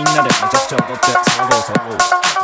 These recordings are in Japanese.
みんなでめちゃくちゃ踊って騒ごう騒ごう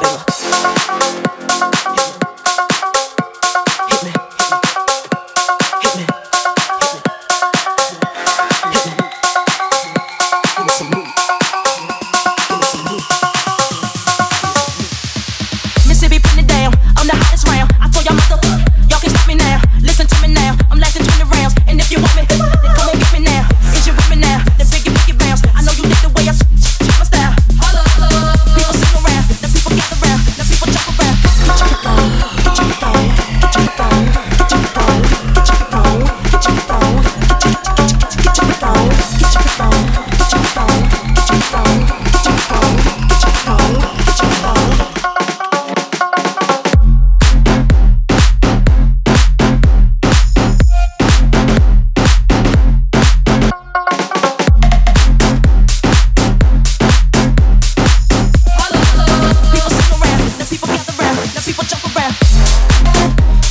Now people jump around.